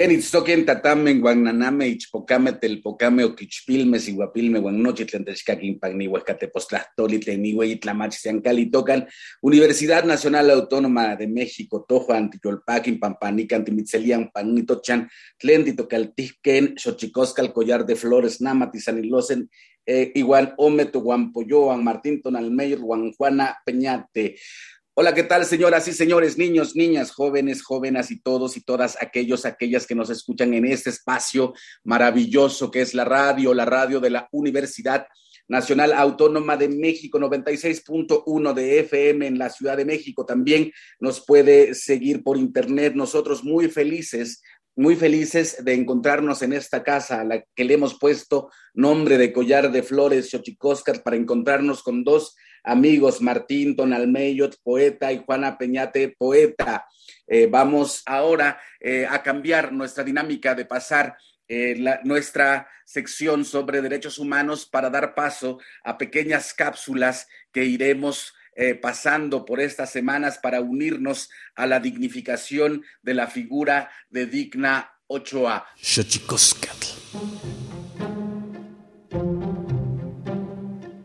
Enitztoquen tatamen guananame ichpocame telpocame oquichpilme siguapilme guannoche tlantechcaquin pagni huescatepostlastoli tleniwe itlamachisiancali tocan Universidad Nacional Autónoma de México tojo antiyolpaquin pampanica antimitzelian panitochan tlentitocaltijquen xochicoscal collar de flores namatizanilosen eh, igual ometo guampoyoan Martín Tonalmeyer Juan Juana Peñate Hola, ¿qué tal, señoras y señores, niños, niñas, jóvenes, jóvenes y todos y todas aquellos, aquellas que nos escuchan en este espacio maravilloso que es la radio, la radio de la Universidad Nacional Autónoma de México, 96.1 de FM en la Ciudad de México. También nos puede seguir por internet. Nosotros muy felices muy felices de encontrarnos en esta casa a la que le hemos puesto nombre de collar de flores Xochicóscar para encontrarnos con dos amigos, Martín Tonalmeyot, poeta, y Juana Peñate, poeta. Eh, vamos ahora eh, a cambiar nuestra dinámica de pasar eh, nuestra sección sobre derechos humanos para dar paso a pequeñas cápsulas que iremos pasando por estas semanas para unirnos a la dignificación de la figura de Digna Ochoa.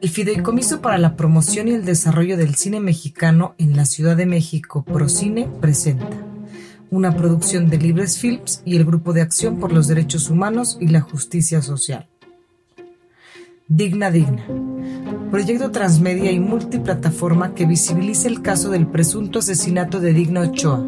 El Fideicomiso para la Promoción y el Desarrollo del Cine Mexicano en la Ciudad de México, Procine, presenta una producción de Libres Films y el Grupo de Acción por los Derechos Humanos y la Justicia Social. Digna Digna. Proyecto transmedia y multiplataforma que visibiliza el caso del presunto asesinato de Digna Ochoa,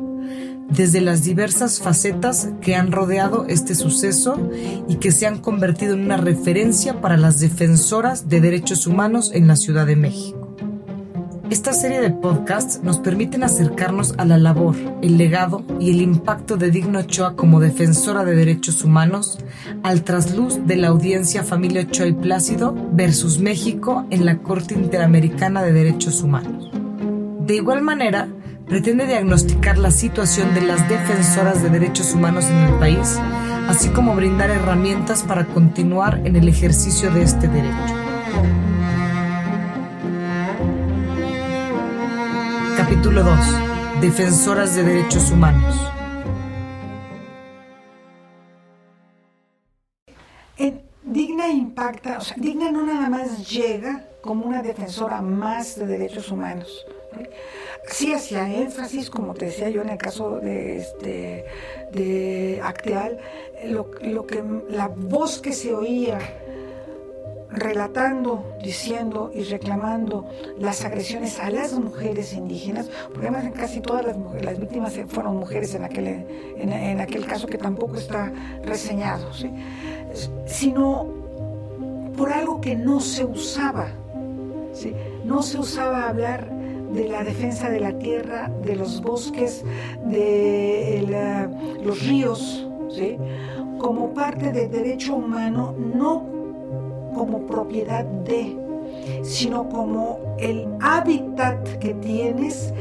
desde las diversas facetas que han rodeado este suceso y que se han convertido en una referencia para las defensoras de derechos humanos en la Ciudad de México. Esta serie de podcasts nos permiten acercarnos a la labor, el legado y el impacto de Digno Ochoa como defensora de derechos humanos al trasluz de la audiencia Familia Ochoa y Plácido versus México en la Corte Interamericana de Derechos Humanos. De igual manera, pretende diagnosticar la situación de las defensoras de derechos humanos en el país, así como brindar herramientas para continuar en el ejercicio de este derecho. Capítulo 2. defensoras de derechos humanos. Digna impacta, o sea, Digna no nada más llega como una defensora más de derechos humanos. Sí hacía énfasis, como te decía yo en el caso de, este, de Acteal, lo, lo que, la voz que se oía relatando, diciendo y reclamando las agresiones a las mujeres indígenas, porque además casi todas las, las víctimas fueron mujeres en aquel, en, aquel caso que tampoco está reseñado, sino por algo que no se usaba. ¿sí? No se usaba hablar de la defensa de la tierra, de los bosques, de los ríos, ¿sí? como parte del derecho humano, no como propiedad de, sino como el hábitat que tienes,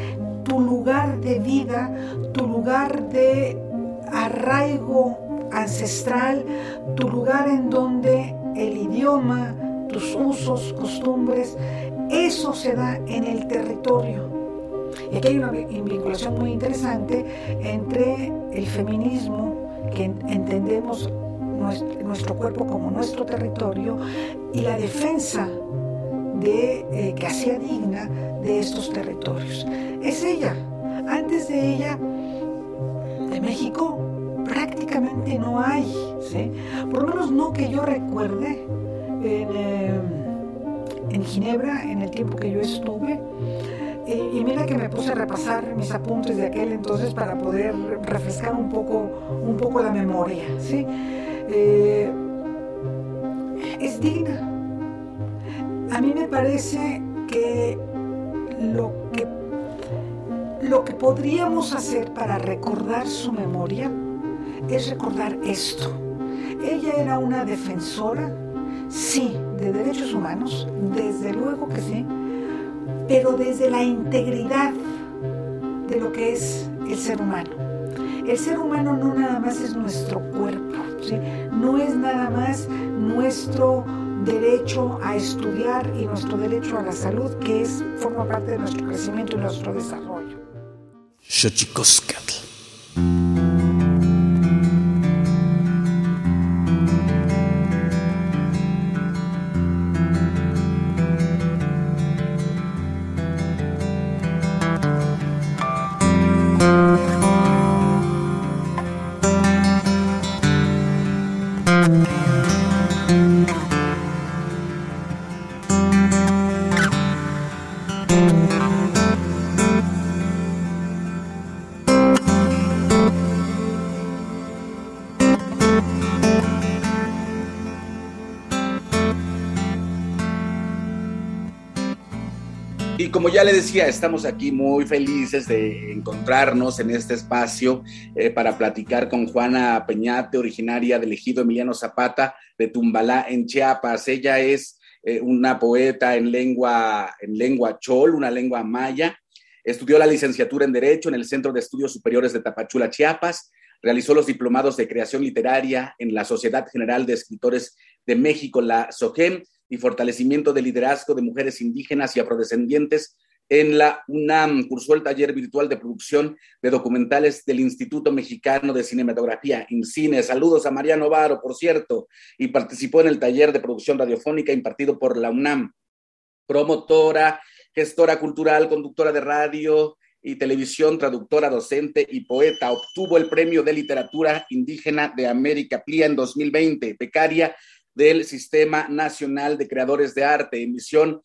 tu lugar de vida, tu lugar de arraigo ancestral, tu lugar en donde el idioma, tus usos, costumbres, eso se da en el territorio. Y aquí hay una vinculación muy interesante entre el feminismo, que entendemos nuestro, cuerpo como nuestro territorio y la defensa de, eh, que hacía digna de estos territorios. Es ella. Antes de ella, de México, prácticamente no hay, por lo menos no que yo recuerde en, eh, en Ginebra, en el tiempo que yo estuve. Y, mira que me puse a repasar mis apuntes de aquel entonces para poder refrescar un poco, un poco la memoria. ¿sí? Eh, es digna. A mí me parece que lo que lo que podríamos hacer para recordar su memoria es recordar esto. Ella era una defensora, sí, de derechos humanos, desde luego que sí, pero desde la integridad de lo que es el ser humano. El ser humano no nada más es nuestro cuerpo, no es nada más nuestro derecho a estudiar y nuestro derecho a la salud, que es, forma parte de nuestro crecimiento y nuestro desarrollo. como ya le decía, estamos aquí muy felices de encontrarnos en este espacio eh, para platicar con Juana Peñate, originaria del ejido Emiliano Zapata de Tumbalá, en Chiapas. Ella es eh, una poeta en lengua, en lengua chol, una lengua maya. Estudió la licenciatura en Derecho en el Centro de Estudios Superiores de Tapachula, Chiapas. Realizó los diplomados de creación literaria en la Sociedad General de Escritores de México, la SOGEM y fortalecimiento del liderazgo de mujeres indígenas y afrodescendientes en la UNAM. Cursó el taller virtual de producción de documentales del Instituto Mexicano de Cinematografía, INCINE. Saludos a María Novaro, por cierto, y participó en el taller de producción radiofónica impartido por la UNAM. Promotora, gestora cultural, conductora de radio y televisión, traductora, docente y poeta. Obtuvo el Premio de Literatura Indígena de América PLIA en 2020, becaria del Sistema Nacional de Creadores de Arte, emisión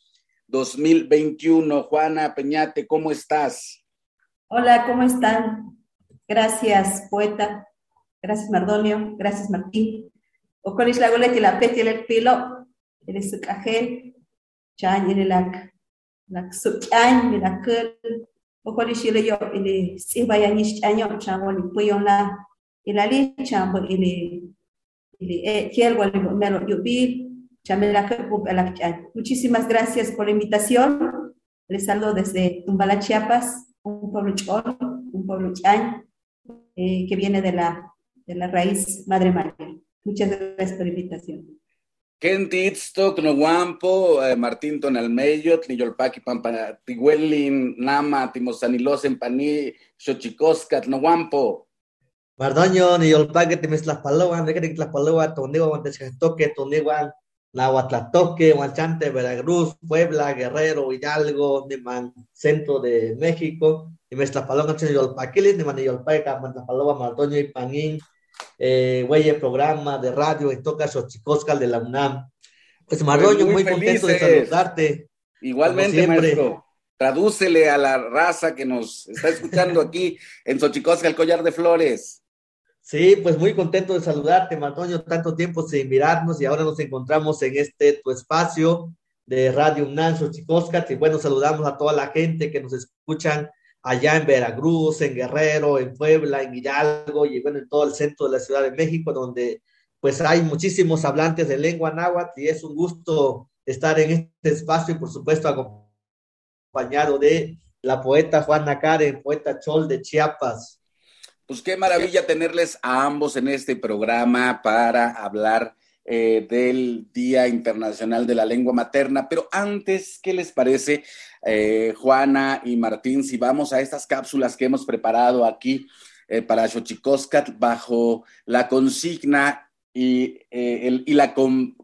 2021. Juana Peñate, ¿cómo estás? Hola, ¿cómo están? Gracias, poeta. Gracias, Mardonio. Gracias, Martín. Ocoris la goleti la peti el pilo, el sucajel, chan y la la suchan y la cul. Ocoris yo el si vaya ni chaño, chan y puyona, y la li chan y Muchísimas gracias por la invitación. Les saludo desde Tumbala, Chiapas, un pueblo chol, un pueblo chan, eh, que viene de la, de la raíz Madre María. Muchas gracias por la invitación. Kentitztok, Noguampo, eh, Martín Tonalmeyo, Tniyolpaki, Tiguelin, Nama, Timosanilosen, Paní, Xochicoscat, Noguampo. Mardoño, Niyolpaki, Timislapaloan, Negriclapaloa, Toniwa, Toque, Toniwan, Nahuatlatoque, Huanchante, Veracruz, Puebla, Guerrero, Hidalgo, Niman, Centro de México, y Meslapalón, Niyolpaquilis, Niman, Niyolpaca, Mantlapaloa, Mardoño y Panín, eh, güey, programa de radio en Toca Xochicoscal de la UNAM. Pues Marroño, muy, contento de saludarte. Igualmente, maestro. Tradúcele a la raza que nos está escuchando aquí en Xochicoscal, Collar de Flores. Sí, pues muy contento de saludarte, Martoño, tanto tiempo sin mirarnos y ahora nos encontramos en este tu espacio de Radio UNAM Xochicoscal y bueno, saludamos a toda la gente que nos escuchan allá en Veracruz, en Guerrero, en Puebla, en Hidalgo y bueno, en todo el centro de la Ciudad de México, donde pues hay muchísimos hablantes de lengua náhuatl y es un gusto estar en este espacio y por supuesto acompañado de la poeta Juana Karen, poeta Chol de Chiapas. Pues qué maravilla tenerles a ambos en este programa para hablar eh, del Día Internacional de la Lengua Materna. Pero antes, ¿qué les parece, eh, Juana y Martín, si vamos a estas cápsulas que hemos preparado aquí eh, para Xochicoscat bajo la consigna y, el, y la, con,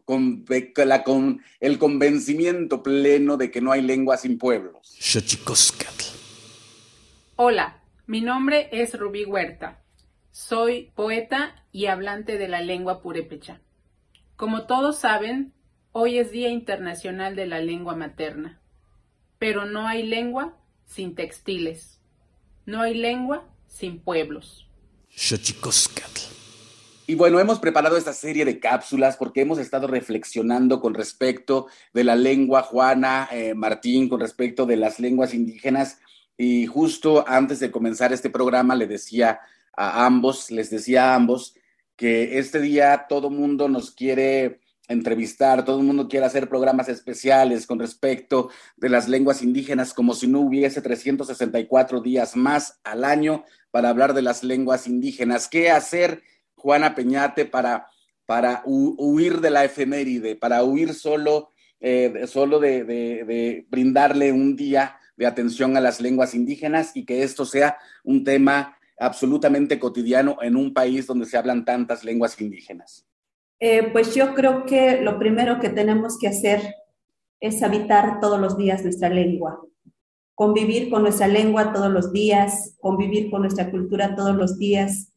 la con, el convencimiento pleno de que no hay lengua sin pueblos? Xochicoscat. Hola, mi nombre es Rubí Huerta. Soy poeta y hablante de la lengua purépecha. Como todos saben, hoy es Día Internacional de la Lengua Materna, pero no hay lengua sin textiles, no hay lengua sin pueblos. Y bueno, hemos preparado esta serie de cápsulas porque hemos estado reflexionando con respecto de la lengua Juana, eh, Martín, con respecto de las lenguas indígenas. Y justo antes de comenzar este programa le decía a ambos, les decía a ambos, que este día todo mundo nos quiere entrevistar, todo el mundo quiere hacer programas especiales con respecto de las lenguas indígenas, como si no hubiese 364 días más al año para hablar de las lenguas indígenas. ¿Qué hacer, Juana Peñate, para, para huir de la efeméride, para huir solo, eh, solo de, de brindarle un día de atención a las lenguas indígenas y que esto sea un tema absolutamente cotidiano en un país donde se hablan tantas lenguas indígenas? Eh, pues yo creo que lo primero que tenemos que hacer es habitar todos los días nuestra lengua, convivir con nuestra lengua todos los días, convivir con nuestra cultura todos los días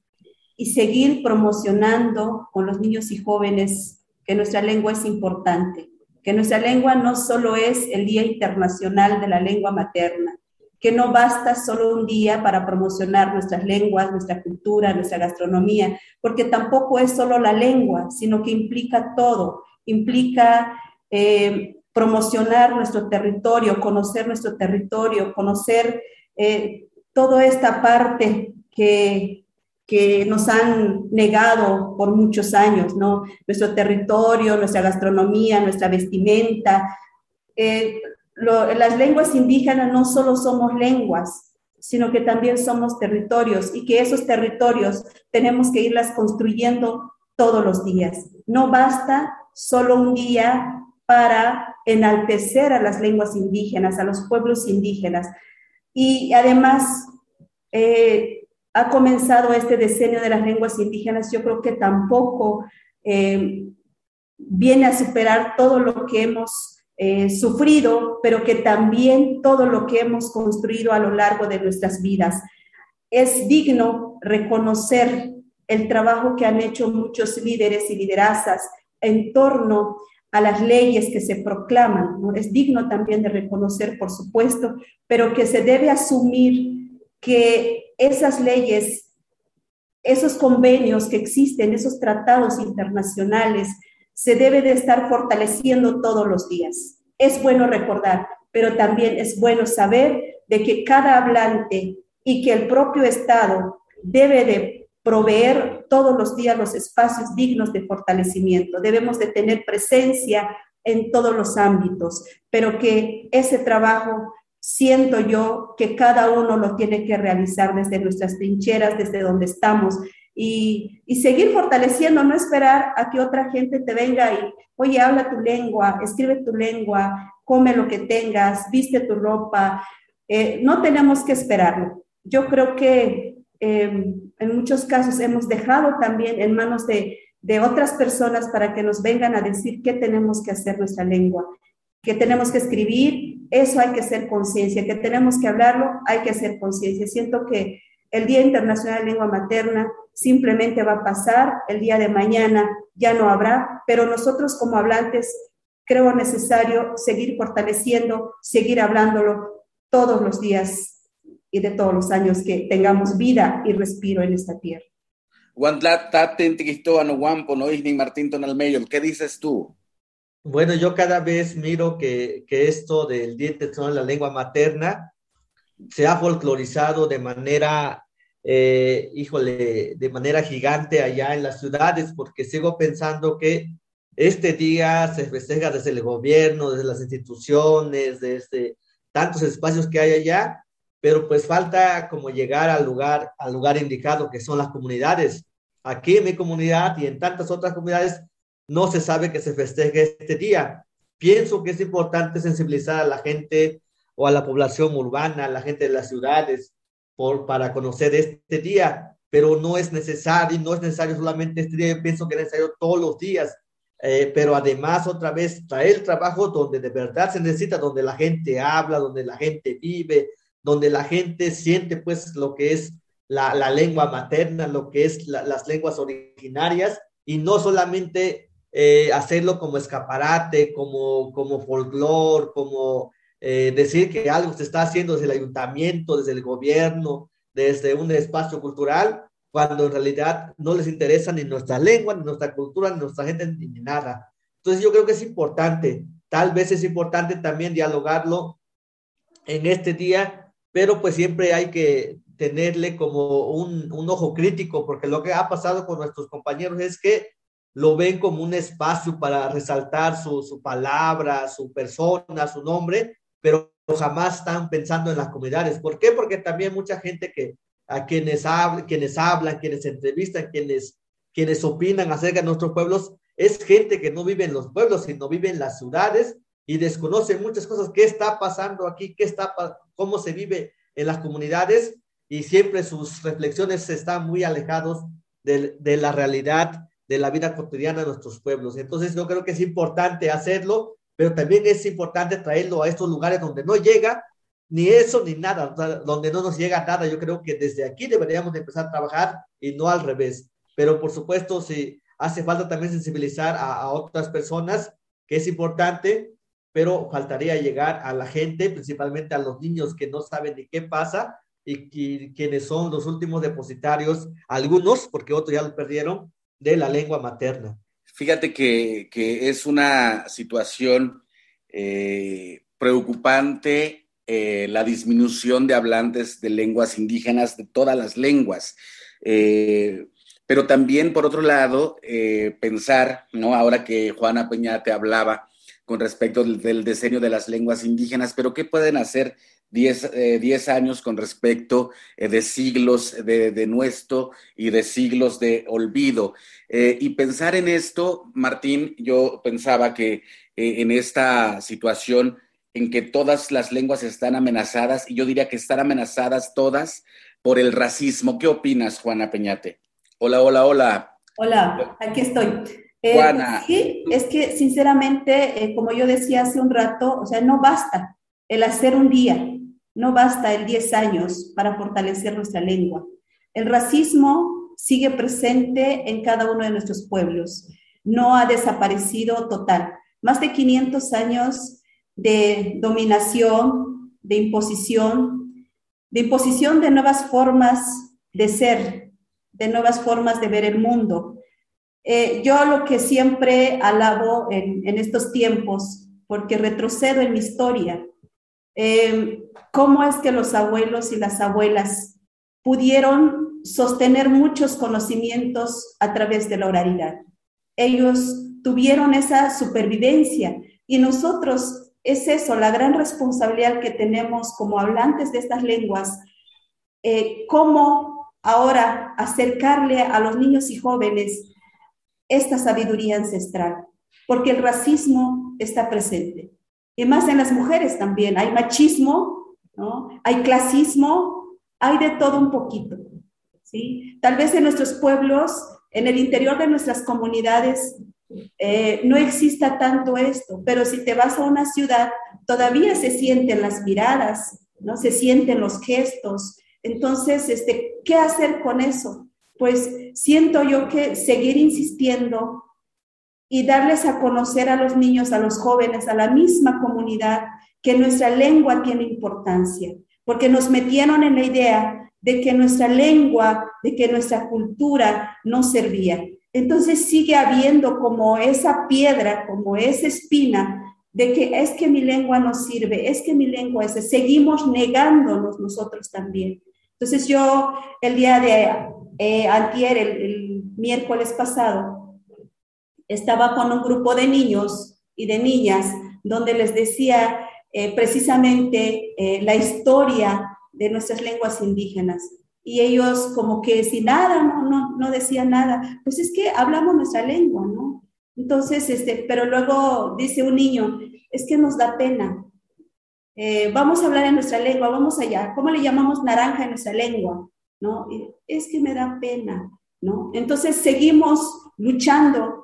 y seguir promocionando con los niños y jóvenes que nuestra lengua es importante, que nuestra lengua no solo es el Día Internacional de la Lengua Materna, que no basta solo un día para promocionar nuestras lenguas, nuestra cultura, nuestra gastronomía, porque tampoco es solo la lengua, sino que implica todo, implica eh, promocionar nuestro territorio, conocer nuestro territorio, conocer eh, toda esta parte que, que nos han negado por muchos años, ¿no? Nuestro territorio, nuestra gastronomía, nuestra vestimenta, eh, las lenguas indígenas no solo somos lenguas, sino que también somos territorios y que esos territorios tenemos que irlas construyendo todos los días. No basta solo un día para enaltecer a las lenguas indígenas, a los pueblos indígenas. Y además, eh, ha comenzado este decenio de las lenguas indígenas, yo creo que tampoco eh, viene a superar todo lo que hemos eh, sufrido, pero que también todo lo que hemos construido a lo largo de nuestras vidas. Es digno reconocer el trabajo que han hecho muchos líderes y liderazas en torno a las leyes que se proclaman. Es digno también de reconocer, por supuesto, pero que se debe asumir que esas leyes, esos convenios que existen, esos tratados internacionales, se debe de estar fortaleciendo todos los días. Es bueno recordar, pero también es bueno saber de que cada hablante y que el propio Estado debe de proveer todos los días los espacios dignos de fortalecimiento. Debemos de tener presencia en todos los ámbitos, pero que ese trabajo siento yo que cada uno lo tiene que realizar desde nuestras trincheras, desde donde estamos, y, seguir fortaleciendo, no esperar a que otra gente te venga y, oye, habla tu lengua, escribe tu lengua, come lo que tengas, viste tu ropa. Eh, no tenemos que esperarlo. Yo creo que eh, en muchos casos hemos dejado también en manos de, de otras personas para que nos vengan a decir qué tenemos que hacer nuestra lengua, que tenemos que escribir, eso hay que hacer conciencia, que tenemos que hablarlo, hay que hacer conciencia. Siento que el Día Internacional de Lengua Materna simplemente va a pasar, el día de mañana ya no habrá, pero nosotros como hablantes creo necesario seguir fortaleciendo, seguir hablándolo todos los días y de todos los años que tengamos vida y respiro en esta tierra. ¿qué dices tú? Bueno, yo cada vez miro que, que esto del Internacional de la Lengua Materna se ha folclorizado de manera, eh, híjole, de manera gigante allá en las ciudades, porque sigo pensando que este día se festeja desde el gobierno, desde las instituciones, desde tantos espacios que hay allá, pero pues falta como llegar al lugar, al lugar indicado, que son las comunidades. Aquí en mi comunidad y en tantas otras comunidades no se sabe que se festeje este día. Pienso que es importante sensibilizar a la gente o a la población urbana, a la gente de las ciudades, por, para conocer este día, pero no es necesario, no es necesario solamente este día, pienso que es necesario todos los días, eh, pero además otra vez traer trabajo donde de verdad se necesita, donde la gente habla, donde la gente vive, donde la gente siente pues lo que es la, la lengua materna, lo que es las lenguas originarias, y no solamente eh, hacerlo como escaparate, como, como folclore, como eh, decir que algo se está haciendo desde el ayuntamiento, desde el gobierno, desde un espacio cultural, cuando en realidad no les interesa ni nuestra lengua, ni nuestra cultura, ni nuestra gente, ni nada. Entonces yo creo que es importante, tal vez es importante también dialogarlo en este día, pero pues siempre hay que tenerle como un, un ojo crítico, porque lo que ha pasado con nuestros compañeros es que lo ven como un espacio para resaltar su, su palabra, su persona, su nombre, pero jamás están pensando en las comunidades. ¿Por qué? Porque también mucha gente que a quienes, hablan, quienes hablan, quienes entrevistan, quienes, quienes opinan acerca de nuestros pueblos, es gente que no vive en los pueblos, sino vive en las ciudades y desconoce muchas cosas. ¿Qué está pasando aquí? ¿Qué está, cómo se vive en las comunidades? Y siempre sus reflexiones están muy alejados de, de la realidad de la vida cotidiana de nuestros pueblos. Entonces yo creo que es importante hacerlo, pero también es importante traerlo a estos lugares donde no llega ni eso ni nada, donde no nos llega nada. Yo creo que desde aquí deberíamos de empezar a trabajar y no al revés. Pero por supuesto, si hace falta también sensibilizar a, otras personas, que es importante, pero faltaría llegar a la gente, principalmente a los niños que no saben ni qué pasa y, y quienes son los últimos depositarios, algunos, porque otros ya lo perdieron, de la lengua materna. Fíjate que, que es una situación eh, preocupante eh, la disminución de hablantes de lenguas indígenas, de todas las lenguas. Eh, pero también, por otro lado, pensar, ¿no? Ahora que Juana Peña te hablaba con respecto del diseño de las lenguas indígenas, pero ¿qué pueden hacer 10 eh, años con respecto eh, de siglos de, de, nuestro y de siglos de olvido. Eh, y pensar en esto, Martín, yo pensaba que eh, en esta situación en que todas las lenguas están amenazadas, y yo diría que están amenazadas todas por el racismo. ¿Qué opinas, Juana Peñate? Hola, hola, hola. Hola, aquí estoy. Juana. Sí, es que sinceramente, como yo decía hace un rato, o sea, no basta el hacer un día, no basta el 10 años para fortalecer nuestra lengua. El racismo sigue presente en cada uno de nuestros pueblos. No ha desaparecido total. Más de 500 años de dominación, de imposición, de imposición de nuevas formas de ser, de nuevas formas de ver el mundo. Eh, yo lo que siempre alabo en, en estos tiempos, porque retrocedo en mi historia, eh, cómo es que los abuelos y las abuelas pudieron sostener muchos conocimientos a través de la oralidad. Ellos tuvieron esa supervivencia y nosotros es eso, la gran responsabilidad que tenemos como hablantes de estas lenguas, eh, cómo ahora acercarle a los niños y jóvenes esta sabiduría ancestral, porque el racismo está presente. Y más en las mujeres también. Hay machismo, ¿no? hay clasismo, hay de todo un poquito. ¿sí? Tal vez en nuestros pueblos, en el interior de nuestras comunidades, eh, no exista tanto esto, pero si te vas a una ciudad, todavía se sienten las miradas, ¿no? Se sienten los gestos. Entonces, este, ¿qué hacer con eso? Pues siento yo que seguir insistiendo y darles a conocer a los niños, a los jóvenes, a la misma comunidad, que nuestra lengua tiene importancia, porque nos metieron en la idea de que nuestra lengua, de que nuestra cultura no servía. Entonces sigue habiendo como esa piedra, como esa espina de que es que mi lengua no sirve, es que mi lengua es, seguimos negándonos nosotros también. Entonces yo el día de eh, antier, el, miércoles pasado, estaba con un grupo de niños y de niñas donde les decía eh, precisamente eh, la historia de nuestras lenguas indígenas. Y ellos como que sin nada, no, no, no decían nada. Pues es que hablamos nuestra lengua, ¿no? Entonces, este, pero luego dice un niño, es que nos da pena. Eh, vamos a hablar en nuestra lengua, vamos allá. ¿Cómo le llamamos naranja en nuestra lengua? ¿No? Es que me da pena, ¿no? Entonces seguimos luchando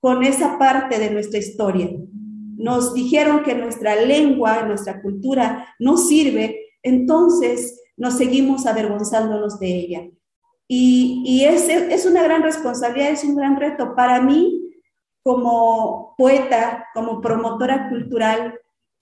con esa parte de nuestra historia. Nos dijeron que nuestra lengua, nuestra cultura no sirve, entonces nos seguimos avergonzándonos de ella. Y, y es, es una gran responsabilidad, es un gran reto. Para mí, como poeta, como promotora cultural,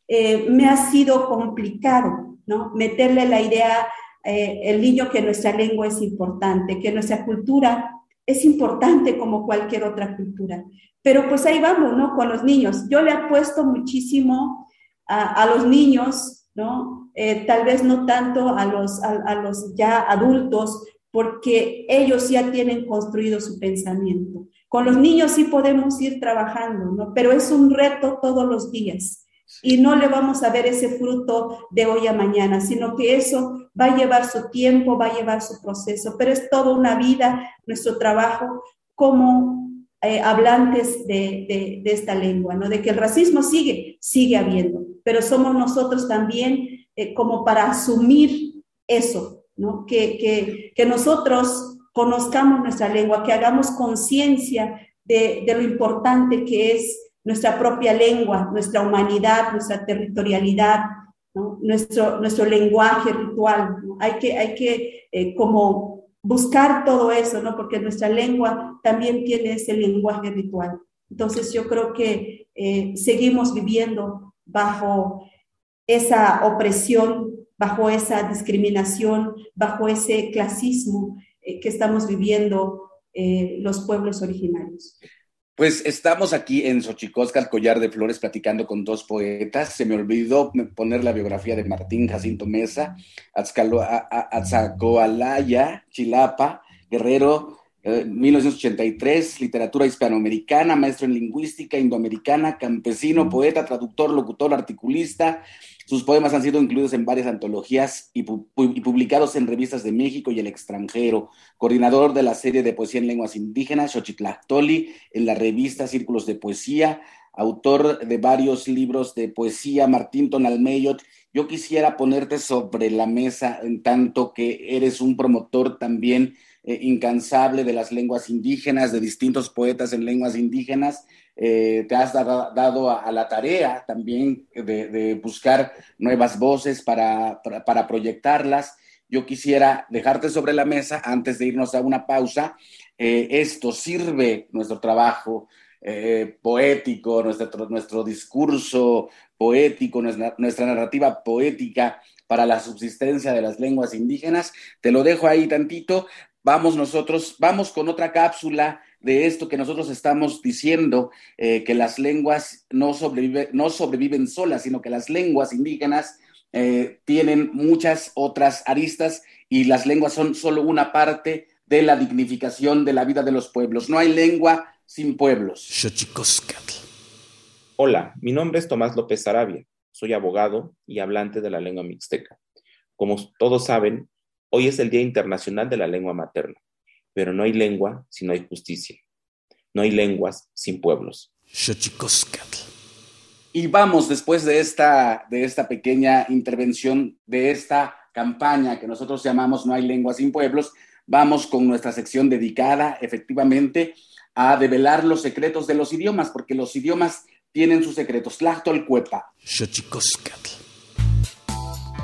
eh, me ha sido complicado, ¿no? Meterle la idea, eh, el niño, que nuestra lengua es importante, que nuestra cultura es importante como cualquier otra cultura. Pero pues ahí vamos, ¿no? Con los niños. Yo le apuesto muchísimo a, los niños, ¿no? Eh, tal vez no tanto a los, a, los ya adultos, porque ellos ya tienen construido su pensamiento. Con los niños sí podemos ir trabajando, ¿no? Pero es un reto todos los días y no le vamos a ver ese fruto de hoy a mañana, sino que eso va a llevar su tiempo, va a llevar su proceso, pero es toda una vida nuestro trabajo como eh, hablantes de, de, esta lengua, ¿no? De que el racismo sigue, sigue habiendo, pero somos nosotros también eh, como para asumir eso, ¿no? Que, que, que nosotros conozcamos nuestra lengua, que hagamos conciencia de, de lo importante que es nuestra propia lengua, nuestra humanidad, nuestra territorialidad, nuestro, nuestro lenguaje ritual. Hay que, hay que eh, como buscar todo eso, ¿no? porque nuestra lengua también tiene ese lenguaje ritual. Entonces yo creo que eh, seguimos viviendo bajo esa opresión, bajo esa discriminación, bajo ese clasismo eh, que estamos viviendo los pueblos originarios. Pues estamos aquí en Xochicosca, el collar de flores, platicando con dos poetas. Se me olvidó poner la biografía de Martín Jacinto Mesa, Atzacoalaya, Chilapa, Guerrero, 1983, eh, literatura hispanoamericana, maestro en lingüística indoamericana, campesino, poeta, traductor, locutor, articulista. Sus poemas han sido incluidos en varias antologías y, publicados en revistas de México y el extranjero. Coordinador de la serie de poesía en lenguas indígenas, Xochitlactoli, en la revista Círculos de Poesía, autor de varios libros de poesía, Martín Tonalmeyot. Yo quisiera ponerte sobre la mesa en tanto que eres un promotor también eh, incansable de las lenguas indígenas, de distintos poetas en lenguas indígenas. Eh, te has dado, a, la tarea también de, buscar nuevas voces para, para, proyectarlas. Yo quisiera dejarte sobre la mesa antes de irnos a una pausa. Eh, esto sirve nuestro trabajo poético, nuestro, nuestro discurso poético, nuestra narrativa poética para la subsistencia de las lenguas indígenas. Te lo dejo ahí tantito, vamos nosotros, vamos con otra cápsula de esto que nosotros estamos diciendo, eh, que las lenguas no, no sobreviven solas, sino que las lenguas indígenas eh, tienen muchas otras aristas y las lenguas son solo una parte de la dignificación de la vida de los pueblos. No hay lengua sin pueblos. Hola, mi nombre es Tomás López Arabia. Soy abogado y hablante de la lengua mixteca. Como todos saben, Hoy es el Día Internacional de la Lengua Materna, pero no hay lengua si no hay justicia. No hay lenguas sin pueblos. Y vamos, después de esta, de esta pequeña intervención, de esta campaña que nosotros llamamos No hay lenguas sin pueblos, vamos con nuestra sección dedicada efectivamente a develar los secretos de los idiomas, porque los idiomas tienen sus secretos. Tlachtolcuepa.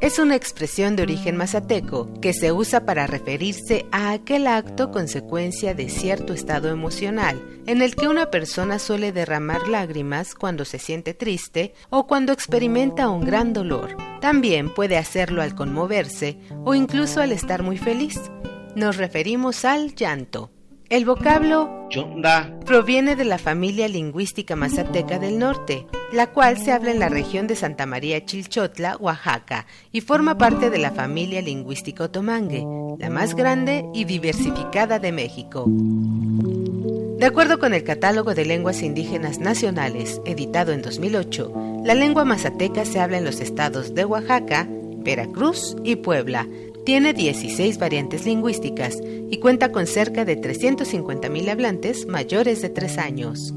es una expresión de origen mazateco que se usa para referirse a aquel acto consecuencia de cierto estado emocional en el que una persona suele derramar lágrimas cuando se siente triste o cuando experimenta un gran dolor. También puede hacerlo al conmoverse o incluso al estar muy feliz. Nos referimos al llanto. El vocablo Chonda proviene de la familia lingüística mazateca del norte, la cual se habla en la región de Santa María Chilchotla, Oaxaca, y forma parte de la familia lingüística otomangue, la más grande y diversificada de México. De acuerdo con el Catálogo de Lenguas Indígenas Nacionales, editado en 2008, la lengua mazateca se habla en los estados de Oaxaca, Veracruz y Puebla, tiene 16 variantes lingüísticas y cuenta con cerca de 350.000 hablantes mayores de 3 años.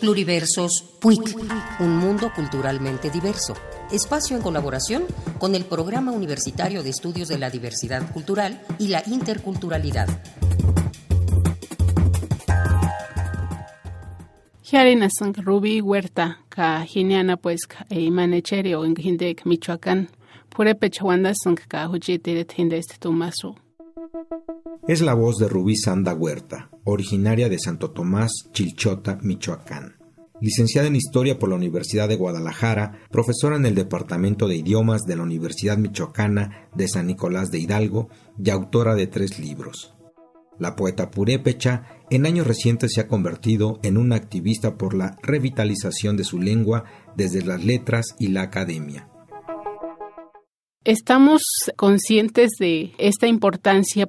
Pluriversos PUIC, un mundo culturalmente diverso. Espacio en colaboración con el Programa Universitario de Estudios de la Diversidad Cultural y la Interculturalidad. Pues e Tumaso. Es la voz de Rubí Sanda Huerta, originaria de Santo Tomás, Chilchota, Michoacán. Licenciada en Historia por la Universidad de Guadalajara, profesora en el Departamento de Idiomas de la Universidad Michoacana de San Nicolás de Hidalgo y autora de tres libros. La poeta purépecha en años recientes se ha convertido en una activista por la revitalización de su lengua desde las letras y la academia. Estamos conscientes de esta importancia.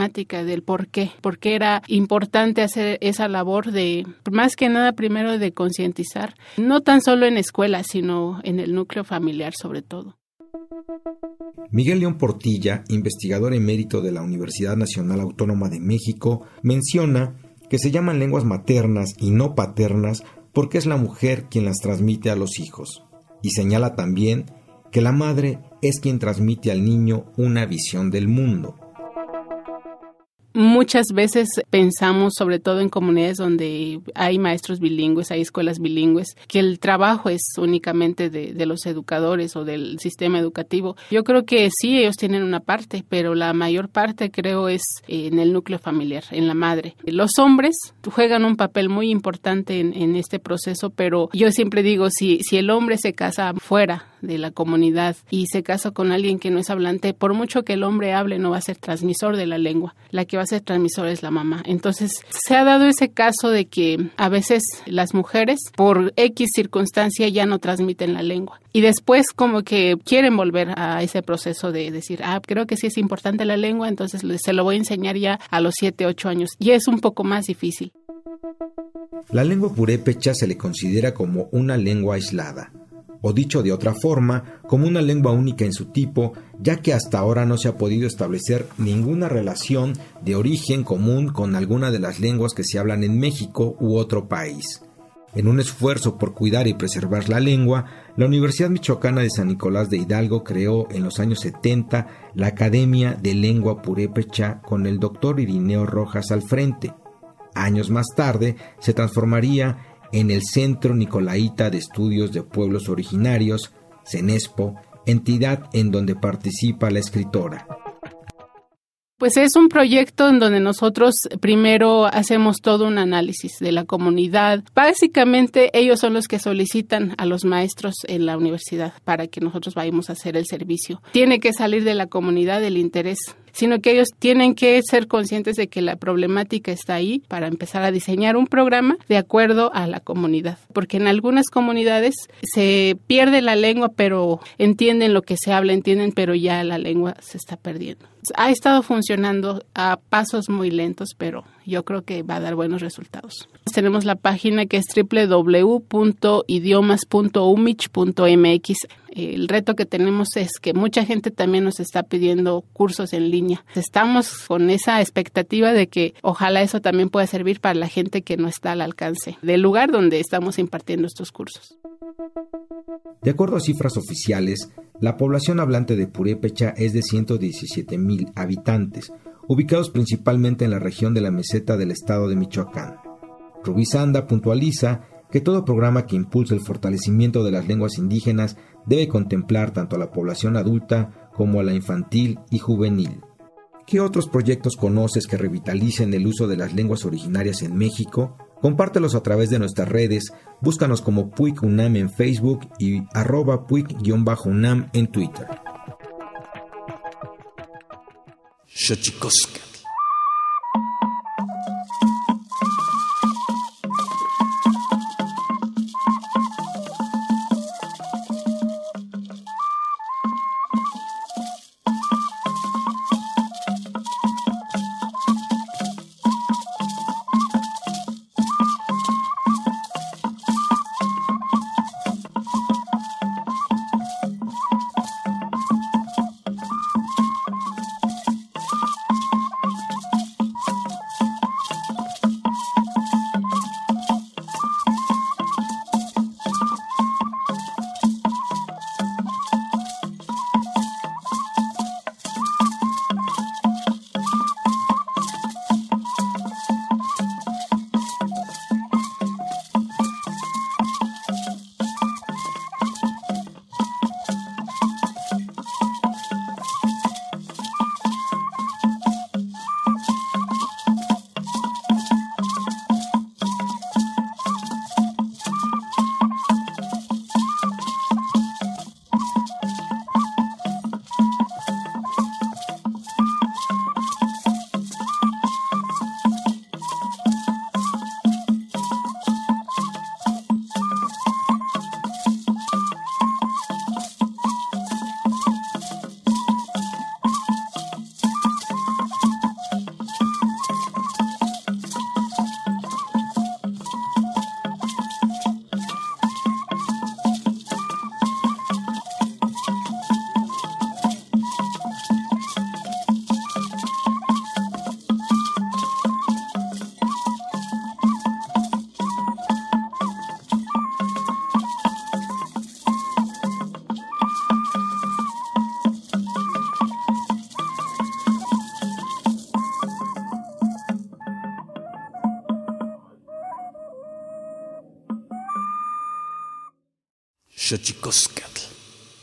del por qué, por qué era importante hacer esa labor de, más que nada, primero de concientizar, no tan solo en escuelas, sino en el núcleo familiar sobre todo. Miguel León Portilla, investigador emérito de la Universidad Nacional Autónoma de México, menciona que se llaman lenguas maternas y no paternas porque es la mujer quien las transmite a los hijos. Y señala también que la madre es quien transmite al niño una visión del mundo. Muchas veces pensamos, sobre todo en comunidades donde hay maestros bilingües, hay escuelas bilingües, que el trabajo es únicamente de, los educadores o del sistema educativo. Yo creo que sí, ellos tienen una parte, pero la mayor parte creo es en el núcleo familiar, en la madre. Los hombres juegan un papel muy importante en, en este proceso, pero yo siempre digo, si, si el hombre se casa fuera de la comunidad y se casa con alguien que no es hablante, por mucho que el hombre hable, no va a ser transmisor de la lengua. La que va a ser transmisor es la mamá. Entonces, se ha dado ese caso de que a veces las mujeres, por X circunstancia, ya no transmiten la lengua. Y después como que quieren volver a ese proceso de decir, ah, creo que sí es importante la lengua, entonces se lo voy a enseñar ya a los 7, 8 años. Y es un poco más difícil. La lengua purépecha se le considera como una lengua aislada, o dicho de otra forma, como una lengua única en su tipo, ya que hasta ahora no se ha podido establecer ninguna relación de origen común con alguna de las lenguas que se hablan en México u otro país. En un esfuerzo por cuidar y preservar la lengua, la Universidad Michoacana de San Nicolás de Hidalgo creó en los años 70 la Academia de Lengua Purépecha con el doctor Irineo Rojas al frente. Años más tarde se transformaría en el Centro Nicolaita de Estudios de Pueblos Originarios, CENESPO, entidad en donde participa la escritora. Pues es un proyecto en donde nosotros primero hacemos todo un análisis de la comunidad. Básicamente ellos son los que solicitan a los maestros en la universidad para que nosotros vayamos a hacer el servicio. Tiene que salir de la comunidad el interés sino que ellos tienen que ser conscientes de que la problemática está ahí para empezar a diseñar un programa de acuerdo a la comunidad, porque en algunas comunidades se pierde la lengua, pero entienden lo que se habla, entienden, pero ya la lengua se está perdiendo. Ha estado funcionando a pasos muy lentos, pero yo creo que va a dar buenos resultados. Tenemos la página que es www.idiomas.umich.mx. El reto que tenemos es que mucha gente también nos está pidiendo cursos en línea. Estamos con esa expectativa de que ojalá eso también pueda servir para la gente que no está al alcance del lugar donde estamos impartiendo estos cursos. De acuerdo a cifras oficiales, la población hablante de Purépecha es de 117 mil habitantes, ubicados principalmente en la región de la meseta del estado de Michoacán. Rubí Sanda puntualiza que todo programa que impulse el fortalecimiento de las lenguas indígenas debe contemplar tanto a la población adulta como a la infantil y juvenil. ¿Qué otros proyectos conoces que revitalicen el uso de las lenguas originarias en México? Compártelos a través de nuestras redes, búscanos como Puig UNAM en Facebook y arroba Puig-UNAM en Twitter. Xochicosca.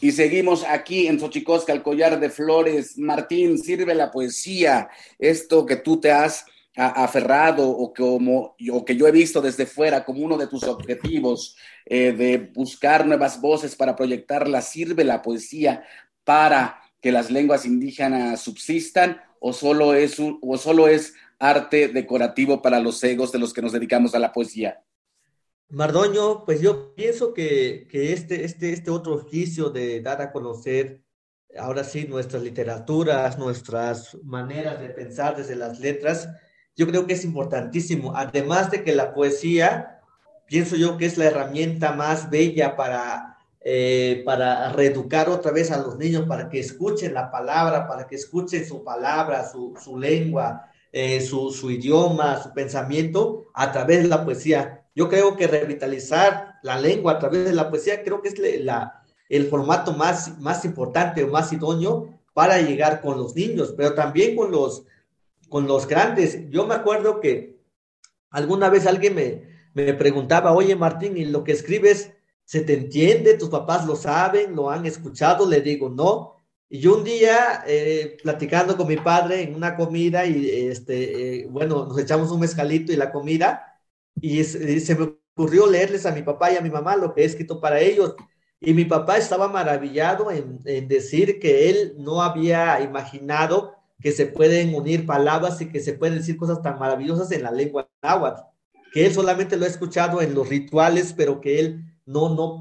Y seguimos aquí en Xochicosca, el collar de flores. Martín, sirve la poesía, esto que tú te has aferrado o, como, o que yo he visto desde fuera como uno de tus objetivos eh, de buscar nuevas voces para proyectarlas, ¿sirve la poesía para que las lenguas indígenas subsistan o solo es, o solo es arte decorativo para los egos de los que nos dedicamos a la poesía? Mardoño, pues yo pienso que, que este, este, este otro oficio de dar a conocer ahora sí nuestras literaturas, nuestras maneras de pensar desde las letras, yo creo que es importantísimo. Además de que la poesía, pienso yo que es la herramienta más bella para, eh, para reeducar otra vez a los niños, para que escuchen la palabra, para que escuchen su palabra, su, su lengua, eh, su, su idioma, su pensamiento a través de la poesía Yo creo que revitalizar la lengua a través de la poesía creo que es la, el formato más, más importante o más idóneo para llegar con los niños, pero también con los, con los grandes. Yo me acuerdo que alguna vez alguien me, me preguntaba, oye Martín, ¿y lo que escribes se te entiende? ¿Tus papás lo saben? ¿Lo han escuchado? Le digo, no. Y yo un día, eh, platicando con mi padre en una comida, y este, eh, bueno, nos echamos un mezcalito y la comida, y, se me ocurrió leerles a mi papá y a mi mamá lo que he escrito para ellos. Y mi papá estaba maravillado en, en decir que él no había imaginado que se pueden unir palabras y que se pueden decir cosas tan maravillosas en la lengua náhuatl que él solamente lo ha escuchado en los rituales, pero que él no, no,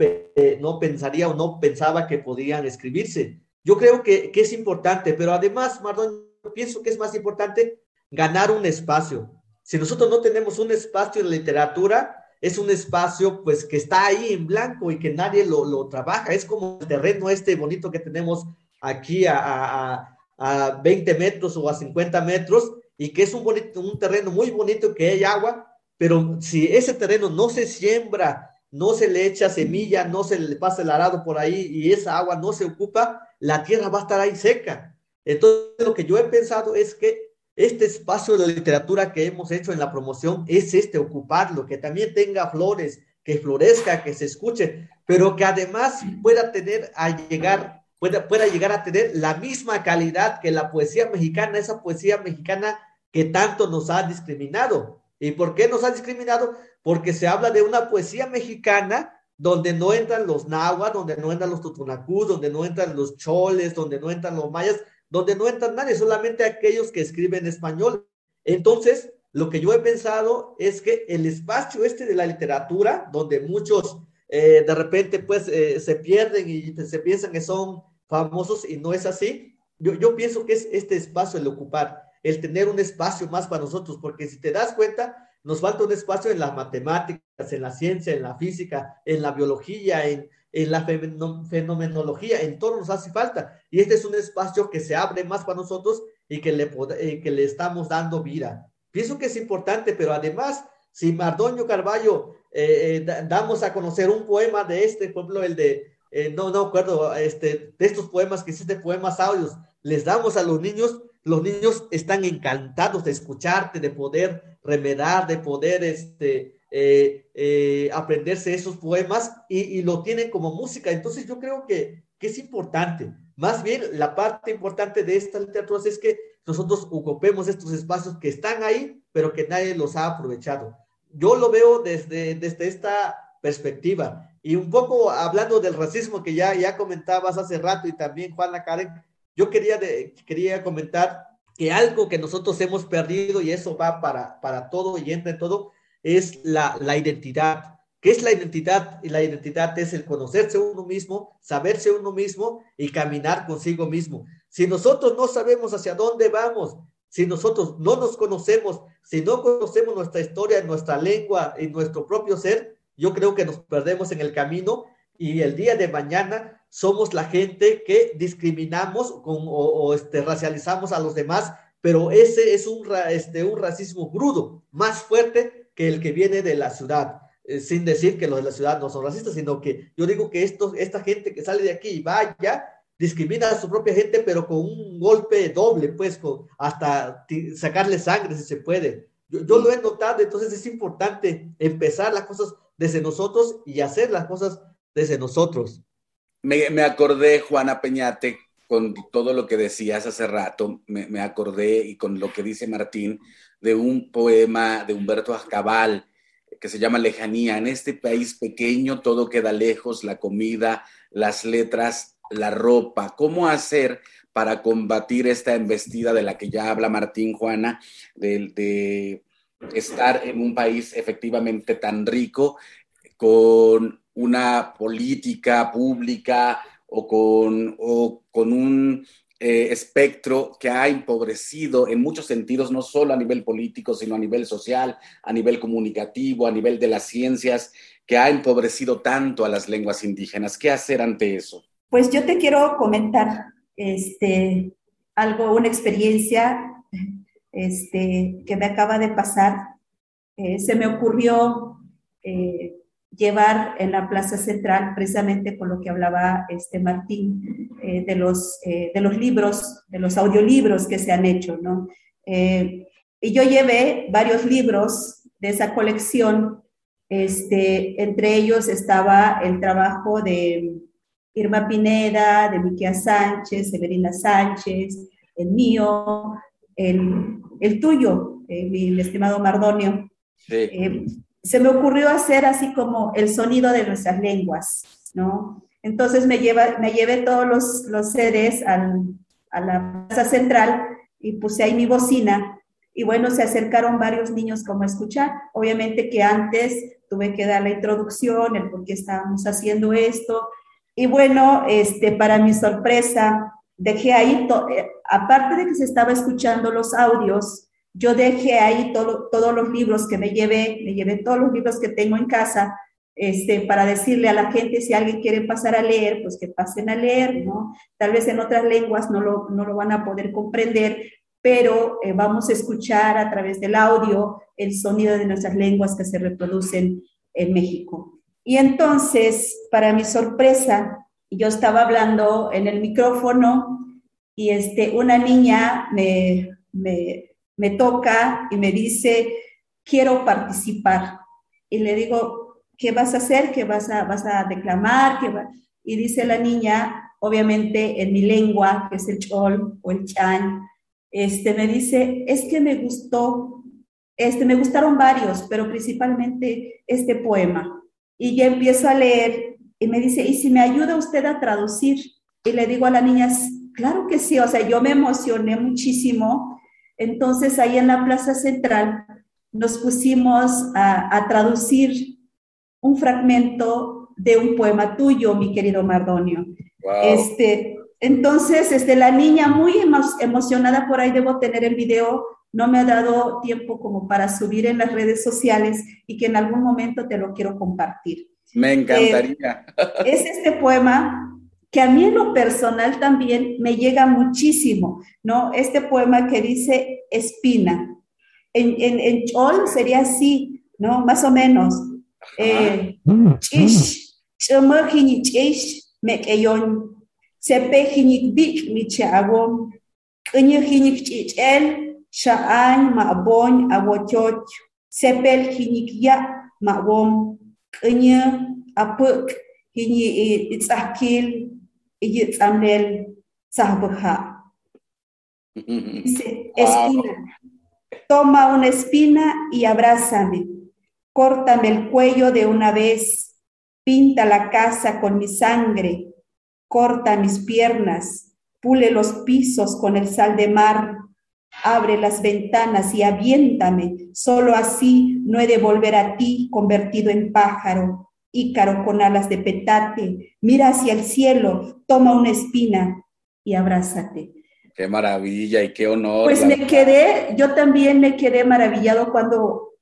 no pensaría o no pensaba que podían escribirse. Yo creo que, que es importante, pero además, Mardón, pienso que es más importante ganar un espacio. Si nosotros no tenemos un espacio en literatura, es un espacio pues que está ahí en blanco y que nadie lo, lo trabaja. Es como el terreno este bonito que tenemos aquí a, a, a 20 metros o a 50 metros y que es un, bonito, un terreno muy bonito que hay agua, pero si ese terreno no se siembra, no se le echa semilla, no se le pasa el arado por ahí y esa agua no se ocupa, la tierra va a estar ahí seca. Entonces, lo que yo he pensado es que este espacio de literatura que hemos hecho en la promoción es este, ocuparlo, que también tenga flores, que florezca, que se escuche, pero que además pueda tener a llegar, pueda, pueda llegar a tener la misma calidad que la poesía mexicana, esa poesía mexicana que tanto nos ha discriminado. ¿Y por qué nos ha discriminado? Porque se habla de una poesía mexicana donde no entran los nahuas, donde no entran los tutunacús, donde no entran los choles, donde no entran los mayas, donde no entran nadie, solamente aquellos que escriben español. Entonces, lo que yo he pensado es que el espacio este de la literatura, donde muchos eh, de repente pues eh, se pierden y se piensan que son famosos y no es así, yo, yo pienso que es este espacio el ocupar el tener un espacio más para nosotros, porque si te das cuenta, nos falta un espacio en las matemáticas, en la ciencia, en la física, en la biología, en, en la fenomenología, en todo nos hace falta. Y este es un espacio que se abre más para nosotros y que le, eh, que le estamos dando vida. Pienso que es importante, pero además, si Mardoño Carballo eh, eh, damos a conocer un poema de este, por ejemplo, el de, no, no acuerdo, este, de estos poemas que existen, poemas audios, les damos a los niños, los niños están encantados de escucharte, de poder remedar, de poder este, eh, eh, aprenderse esos poemas y, lo tienen como música. Entonces yo creo que, que, es importante. Más bien, la parte importante de esta literatura es que nosotros ocupemos estos espacios que están ahí, pero que nadie los ha aprovechado. Yo lo veo desde, desde esta perspectiva. Y un poco hablando del racismo que ya, ya comentabas hace rato y también Juana Karen, yo quería, quería comentar que algo que nosotros hemos perdido, y eso va para, para todo y entra en todo, es la, la identidad. ¿Qué es la identidad? Y la identidad es el conocerse uno mismo, saberse uno mismo y caminar consigo mismo. Si nosotros no sabemos hacia dónde vamos, si nosotros no nos conocemos, si no conocemos nuestra historia, nuestra lengua y nuestro propio ser, yo creo que nos perdemos en el camino y el día de mañana somos la gente que discriminamos con, o, este, racializamos a los demás, pero ese es un, este, un racismo crudo, más fuerte que el que viene de la ciudad. Eh, sin decir que los de la ciudad no son racistas, sino que yo digo que esto, esta gente que sale de aquí y vaya, discrimina a su propia gente, pero con un golpe doble, pues, con, hasta sacarle sangre si se puede. Yo, yo, lo he notado, entonces es importante empezar las cosas desde nosotros y hacer las cosas desde nosotros. Me, acordé, Juana Peñate, con todo lo que decías hace rato, me, acordé y con lo que dice Martín, de un poema de Humberto Ascabal que se llama Lejanía. En este país pequeño todo queda lejos, la comida, las letras, la ropa. ¿Cómo hacer para combatir esta embestida de la que ya habla Martín, Juana, de, de estar en un país efectivamente tan rico con una política pública o con, o con un eh, espectro que ha empobrecido en muchos sentidos, no solo a nivel político, sino a nivel social, a nivel comunicativo, a nivel de las ciencias, que ha empobrecido tanto a las lenguas indígenas. ¿Qué hacer ante eso? Pues yo te quiero comentar este, algo, una experiencia este, que me acaba de pasar. Eh, se me ocurrió eh, llevar en la Plaza Central, precisamente con lo que hablaba este Martín, eh, de, los, de los libros, de los audiolibros que se han hecho, ¿no? y yo llevé varios libros de esa colección, este, entre ellos estaba el trabajo de Irma Pineda, de Miquia Sánchez, Severina Sánchez, el mío, el, el tuyo, eh, mi, estimado Mardonio. Eh, se me ocurrió hacer así como el sonido de nuestras lenguas, ¿no? Entonces me, lleva, me llevé todos los, los al, a la plaza central y puse ahí mi bocina y bueno, se acercaron varios niños como a escuchar. Obviamente que antes tuve que dar la introducción, el por qué estábamos haciendo esto. Y bueno, este, para mi sorpresa, dejé ahí, eh, aparte de que se estaba escuchando los audios, yo dejé ahí todos los libros que me llevé, me llevé todos los libros que tengo en casa, este, para decirle a la gente si alguien quiere pasar a leer, pues que pasen a leer, ¿no? Tal vez en otras lenguas no lo, no lo van a poder comprender, pero eh, vamos a escuchar a través del audio el sonido de nuestras lenguas que se reproducen en México. Y entonces, para mi sorpresa, yo estaba hablando en el micrófono y este, una niña me, me, me toca y me dice, quiero participar. Y le digo, ¿qué vas a hacer? ¿Qué vas a, vas a declamar? ¿Qué Y dice la niña, obviamente en mi lengua, que es el chol o el chan, este, me dice, es que me gustó, este, me gustaron varios, pero principalmente este poema. Y ya empiezo a leer y me dice, ¿y si me ayuda usted a traducir? Y le digo a la niña, claro que sí, o sea, yo me emocioné muchísimo. Entonces ahí en la Plaza Central nos pusimos a, a traducir un fragmento de un poema tuyo, mi querido Mardonio. Este, entonces, este, la niña muy emocionada por ahí, debo tener el video, no me ha dado tiempo como para subir en las redes sociales y que en algún momento te lo quiero compartir. Me encantaría. Eh, es este poema que a mí en lo personal también me llega muchísimo, ¿no? Este poema que dice espina. En, en, en Chol sería así, ¿no? Más o menos. Eh, chichel ma boñ awochoch sepel hinik ya ma bom kenya apuk hini itzakil iyitsamlel sahbha Dice, espina, toma una espina y abrázame, córtame el cuello de una vez, pinta la casa con mi sangre, corta mis piernas, pule los pisos con el sal de mar, abre las ventanas y aviéntame, solo así no he de volver a ti convertido en pájaro, ícaro con alas de petate, mira hacia el cielo, toma una espina y abrázate. Qué maravilla y qué honor. Pues me quedé, yo también me quedé maravillado cuando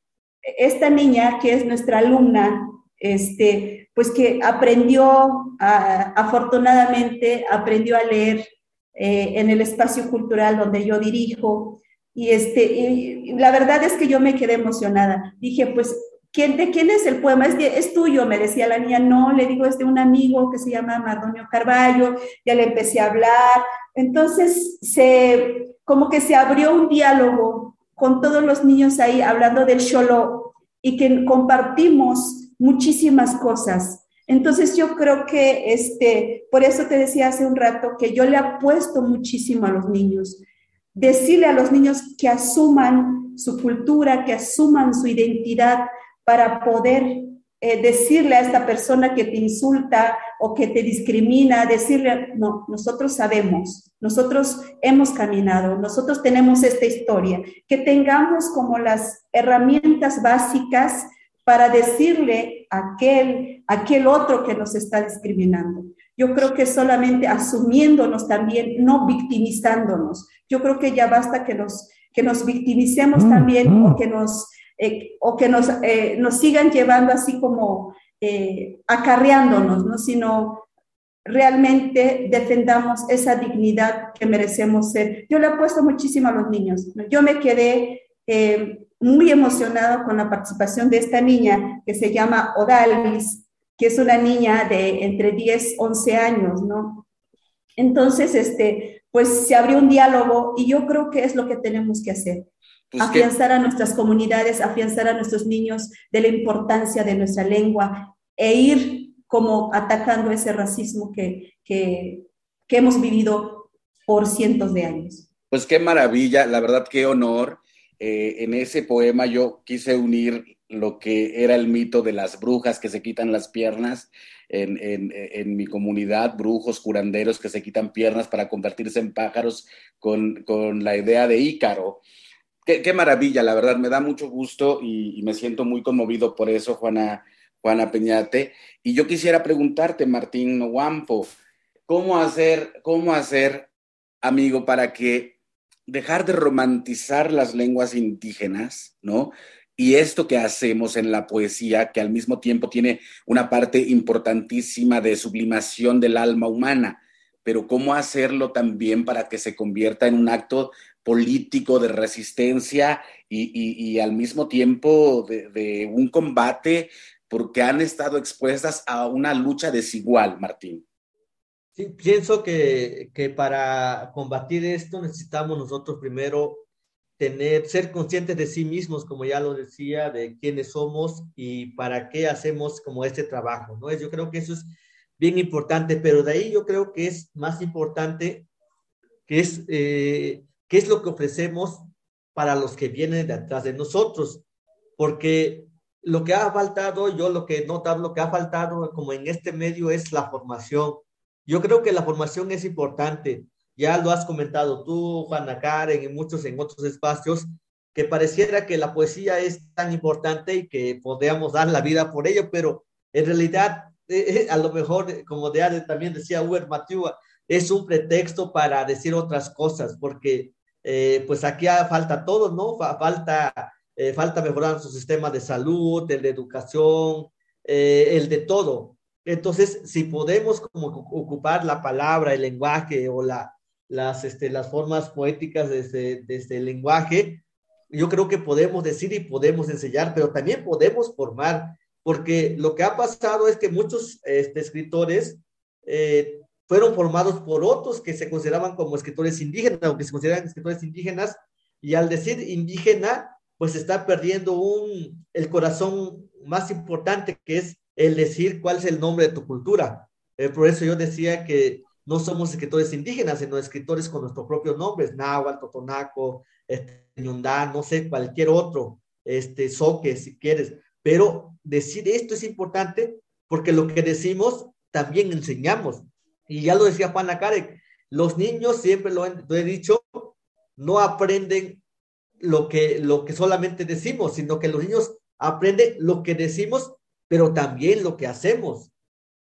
esta niña, que es nuestra alumna, este, pues que aprendió, afortunadamente, aprendió a leer eh, en el espacio cultural donde yo dirijo. Y, este, la verdad es que yo me quedé emocionada. Dije, pues, ¿quién, ¿de quién es el poema? Es, es tuyo, me decía la niña. No, le digo, es de un amigo que se llama Mardonio Carballo. Ya le empecé a hablar. Entonces, se, como que se abrió un diálogo con todos los niños ahí hablando del Xolo y que compartimos muchísimas cosas. Entonces yo creo que, este, por eso te decía hace un rato que yo le apuesto muchísimo a los niños. Decirle a los niños que asuman su cultura, que asuman su identidad para poder eh, decirle a esta persona que te insulta o que te discrimina, decirle, no, nosotros sabemos, nosotros hemos caminado, nosotros tenemos esta historia, que tengamos como las herramientas básicas para decirle a aquel, aquel otro que nos está discriminando. Yo creo que solamente asumiéndonos también, no victimizándonos. Yo creo que ya basta que nos, que nos victimicemos mm, también mm. o que nos, eh, o que nos, eh, nos sigan llevando así como eh, acarreándonos, ¿no? sino realmente defendamos esa dignidad que merecemos ser. Yo le apuesto muchísimo a los niños. Yo me quedé muy emocionado con la participación de esta niña que se llama Odalis, que es una niña de entre 10, 11 años, ¿no? Entonces, este, pues se abrió un diálogo y yo creo que es lo que tenemos que hacer. Pues afianzar a nuestras comunidades, afianzar a nuestros niños de la importancia de nuestra lengua e ir como atacando ese racismo que, que, que hemos vivido por cientos de años. Pues qué maravilla, la verdad qué honor. Eh, en ese poema yo quise unir lo que era el mito de las brujas que se quitan las piernas en, en, mi comunidad, brujos, curanderos que se quitan piernas para convertirse en pájaros con, con la idea de Ícaro. Qué, maravilla, la verdad, me da mucho gusto y, me siento muy conmovido por eso, Juana, Juana Peñate. Y yo quisiera preguntarte, Martín Noampo, ¿cómo hacer, cómo hacer, amigo, para que dejar de romantizar las lenguas indígenas, ¿no? Y esto que hacemos en la poesía, que al mismo tiempo tiene una parte importantísima de sublimación del alma humana, pero cómo hacerlo también para que se convierta en un acto político de resistencia y, al mismo tiempo de, de, un combate, porque han estado expuestas a una lucha desigual, Martín. Sí, pienso que, que para combatir esto necesitamos nosotros primero tener, ser conscientes de sí mismos, como ya lo decía, de quiénes somos y para qué hacemos como este trabajo, ¿no? Yo creo que eso es bien importante, pero de ahí yo creo que es más importante que es, eh, qué es lo que ofrecemos para los que vienen de atrás de nosotros, porque lo que ha faltado, yo lo que he notado, lo que ha faltado como en este medio es la formación. Yo creo que la formación es importante, ya lo has comentado tú, Juana Karen, y muchos en otros espacios, que pareciera que la poesía es tan importante y que podríamos dar la vida por ello, pero en realidad, eh, eh, a lo mejor, como de, también decía Uber Matua, es un pretexto para decir otras cosas, porque eh, pues aquí falta todo, ¿no? Falta, falta mejorar su sistema de salud, el de educación, el de todo. Entonces, si podemos como ocupar la palabra, el lenguaje o la, las, este, las formas poéticas desde, desde el lenguaje, yo creo que podemos decir y podemos enseñar, pero también podemos formar, porque lo que ha pasado es que muchos este, escritores eh, fueron formados por otros que se consideraban como escritores indígenas o que se consideran escritores indígenas, y al decir indígena, pues está perdiendo un, el corazón más importante, que es el decir cuál es el nombre de tu cultura. Eh, por eso yo decía que no somos escritores indígenas, sino escritores con nuestros propios nombres, Nahuatl, Totonaco, este, no sé, cualquier otro, este, Soque, si quieres. Pero decir esto es importante porque lo que decimos también enseñamos. Y ya lo decía Juana Karek, los niños, siempre lo he, dicho, no aprenden lo que, lo que solamente decimos, sino que los niños aprenden lo que decimos, pero también lo que hacemos.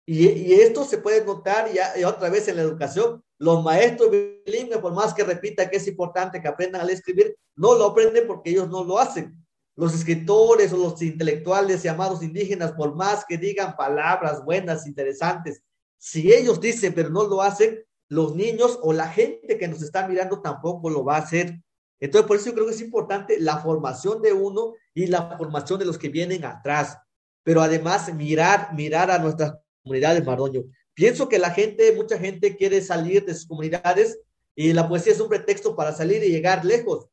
Y, esto se puede notar ya, otra vez en la educación. Los maestros bilingües, por más que repita que es importante que aprendan a escribir, no lo aprenden porque ellos no lo hacen. Los escritores o los intelectuales llamados indígenas, por más que digan palabras buenas, interesantes, si ellos dicen pero no lo hacen, los niños o la gente que nos está mirando tampoco lo va a hacer. Entonces, por eso yo creo que es importante la formación de uno y la formación de los que vienen atrás. Pero además mirar, mirar a nuestras comunidades, Mardoño. Pienso que la gente, mucha gente quiere salir de sus comunidades y la poesía es un pretexto para salir y llegar lejos.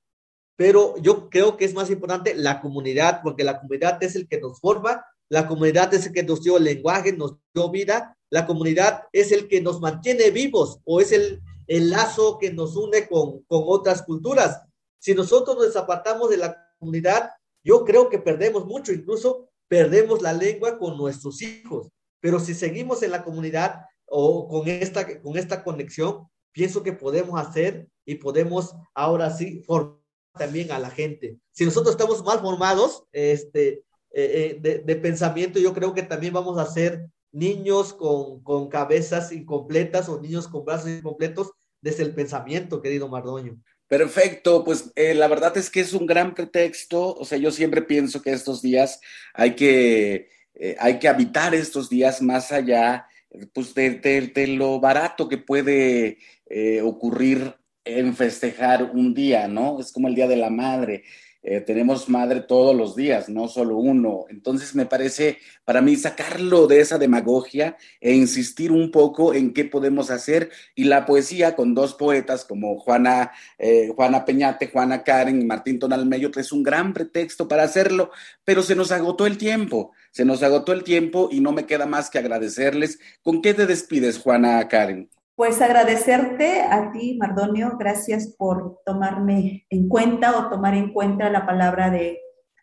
Pero yo creo que es más importante la comunidad, porque la comunidad es el que nos forma, la comunidad es el que nos dio lenguaje, nos dio vida, la comunidad es el que nos mantiene vivos o es el, el lazo que nos une con, con otras culturas. Si nosotros nos apartamos de la comunidad, yo creo que perdemos mucho, incluso perdemos la lengua con nuestros hijos. Pero si seguimos en la comunidad o con esta, con esta conexión, pienso que podemos hacer y podemos ahora sí formar también a la gente. Si nosotros estamos mal formados este, eh, eh, de, pensamiento, yo creo que también vamos a ser niños con, con cabezas incompletas o niños con brazos incompletos desde el pensamiento, querido Mardoño. Perfecto, pues eh, la verdad es que es un gran pretexto, o sea, yo siempre pienso que estos días hay que eh, hay que habitar estos días más allá pues, de, lo barato que puede eh, ocurrir en festejar un día, ¿no? Es como el Día de la Madre. Eh, tenemos madre todos los días, no solo uno. Entonces me parece para mí sacarlo de esa demagogia e insistir un poco en qué podemos hacer. Y la poesía con dos poetas como Juana, eh, Juana Peñate, Juana Karen Martín Tonalmeyo es un gran pretexto para hacerlo, pero se nos agotó el tiempo, se nos agotó el tiempo y no me queda más que agradecerles. ¿Con qué te despides, Juana Karen? Pues agradecerte a ti, Mardonio, gracias por tomarme en cuenta o tomar en cuenta la palabra de,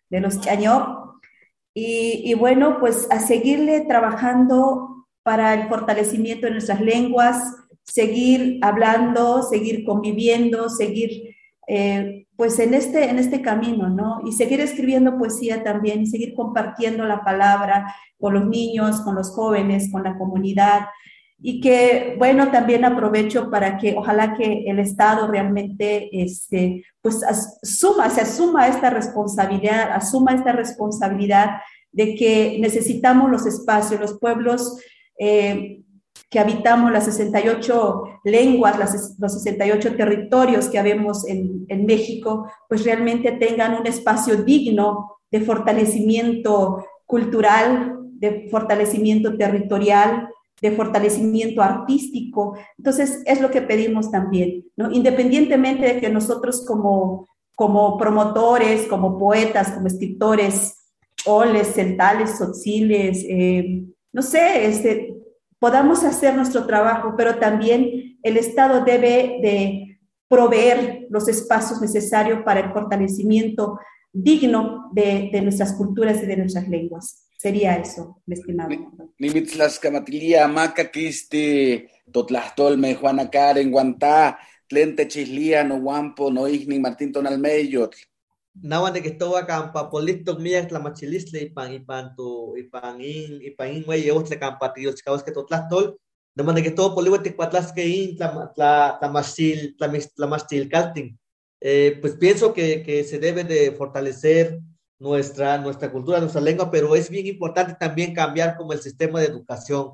los Chañó. Y, y, bueno, pues a seguirle trabajando para el fortalecimiento de nuestras lenguas, seguir hablando, seguir conviviendo, seguir eh, pues en este, en este camino, ¿no? Y seguir escribiendo poesía también y seguir compartiendo la palabra con los niños, con los jóvenes, con la comunidad y que, bueno, también aprovecho para que ojalá que el Estado realmente, este, pues, asuma, se asuma esta responsabilidad, asuma esta responsabilidad de que necesitamos los espacios, los pueblos eh, que habitamos las 68 lenguas, las, los 68 territorios que habemos en, en México, pues realmente tengan un espacio digno de fortalecimiento cultural, de fortalecimiento territorial, de fortalecimiento artístico. Entonces, es lo que pedimos también, ¿no? Independientemente de que nosotros como, como promotores, como poetas, como escritores, oles, centales, sociles, eh, no sé, este, podamos hacer nuestro trabajo, pero también el Estado debe de proveer los espacios necesarios para el fortalecimiento digno de, de nuestras culturas y de nuestras lenguas. Sería eso, mi estimado. Nimitzlascamatilia, Maca, Kisti, Totlastolme, Juana Karen, Guantá, Tlente Chislia, No Guampo, No Igni, Martín Tonalmeyo. Nawan de que estuvo acá, Papolito, Mías, la Machilisle, y Pan, y Pan, tu, y Pan, y Pan, güey, y otro campatillo, chicos, que Totlastol, de manera que todo Polivo, te cuatlas que in, la, la, la Machil, la, la Machil Calting. Eh, pues pienso que, que se debe de fortalecer nuestra, nuestra cultura, nuestra lengua, pero es bien importante también cambiar como el sistema de educación.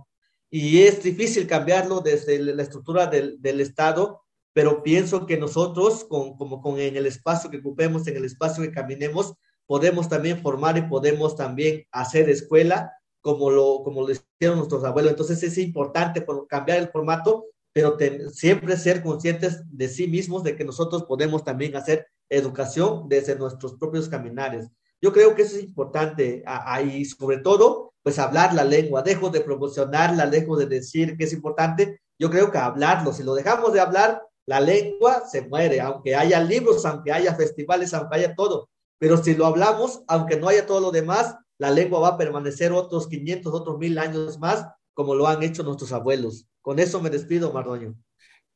Y es difícil cambiarlo desde la estructura del, del Estado, pero pienso que nosotros, con, como con en el espacio que ocupemos, en el espacio que caminemos, podemos también formar y podemos también hacer escuela como lo, como lo hicieron nuestros abuelos. Entonces es importante cambiar el formato, pero siempre ser conscientes de sí mismos, de que nosotros podemos también hacer educación desde nuestros propios caminares. Yo creo que eso es importante ahí, sobre todo, pues hablar la lengua. Dejo de promocionarla, dejo de decir que es importante. Yo creo que hablarlo, si lo dejamos de hablar, la lengua se muere, aunque haya libros, aunque haya festivales, aunque haya todo. Pero si lo hablamos, aunque no haya todo lo demás, la lengua va a permanecer otros 500, otros mil años más, como lo han hecho nuestros abuelos. Con eso me despido, Mardoño.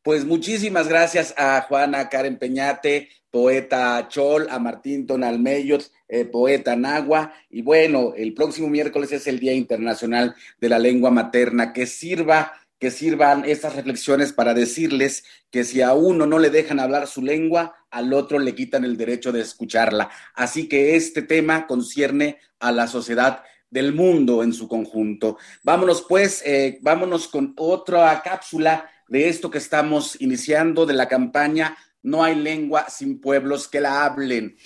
Pues muchísimas gracias a Juana Karen Peñate, poeta Chol, a Martín Tonalmeyot, eh, poeta Nagua. Y bueno, el próximo miércoles es el Día Internacional de la Lengua Materna. Que sirva, que sirvan estas reflexiones para decirles que si a uno no le dejan hablar su lengua, al otro le quitan el derecho de escucharla. Así que este tema concierne a la sociedad del mundo en su conjunto. Vámonos pues, eh, vámonos con otra cápsula de esto que estamos iniciando de la campaña No hay lengua sin pueblos que la hablen.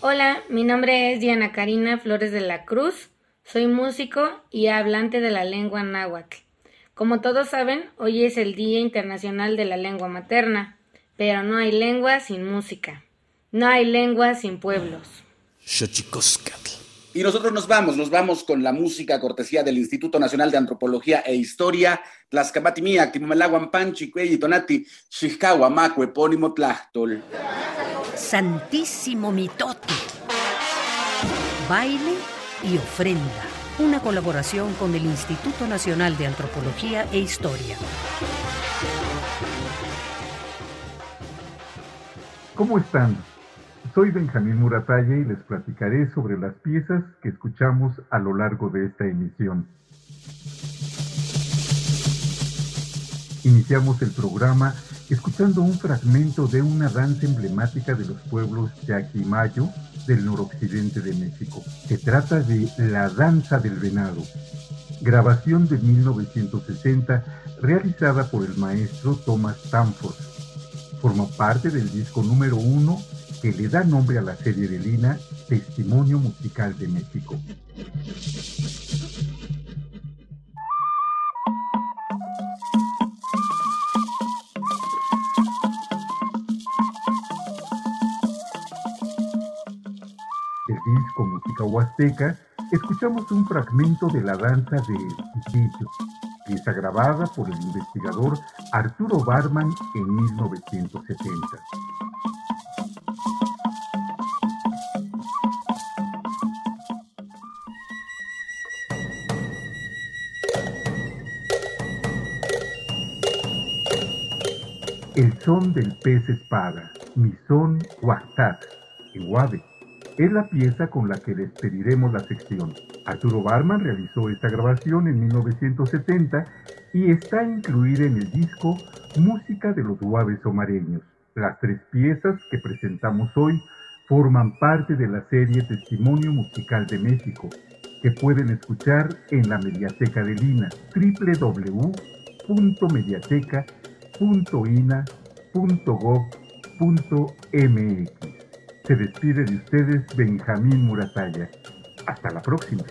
Hola, mi nombre es Diana Karina Flores de la Cruz. Soy músico y hablante de la lengua náhuatl. Como todos saben, hoy es el Día Internacional de la Lengua Materna, pero no hay lengua sin música. No hay lengua sin pueblos. Y nosotros nos vamos, nos vamos con la música cortesía del Instituto Nacional de Antropología e Historia, Tlaxcapatimía, Timomelaguan Panchi, Cuelli, Tonati, Xiscawa, Maco, Epónimo, Tlachtol. Santísimo Mitote. Baile y ofrenda. Una colaboración con el Instituto Nacional de Antropología e Historia. ¿Cómo están? Soy Benjamín Muratalla y les platicaré sobre las piezas que escuchamos a lo largo de esta emisión. Iniciamos el programa escuchando un fragmento de una danza emblemática de los pueblos Yaquimayo del noroccidente de México. Se trata de La Danza del Venado, grabación de 1960 realizada por el maestro Thomas Stanford. Forma parte del disco número uno que le da nombre a la serie de Lina, Testimonio Musical de México. El disco Música Huasteca, escuchamos un fragmento de la danza de Isillo, pieza grabada por el investigador Arturo Barman en 1970. Son del pez espada, mi son Huastat, Guave, es la pieza con la que despediremos la sección. Arturo Barman realizó esta grabación en 1970 y está incluida en el disco Música de los Guaves Omareños. Las tres piezas que presentamos hoy forman parte de la serie Testimonio Musical de México, que pueden escuchar en la Mediateca de Lina, www.mediateca.ina.gov.mx. Se despide de ustedes Benjamín Murataya. Hasta la próxima.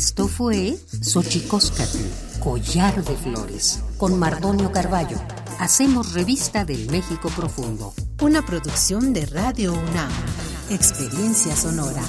Esto fue Xochicóscatl, Collar de Flores, con Mardonio Carballo. Hacemos revista del México Profundo. Una producción de Radio UNAM. Experiencia sonora.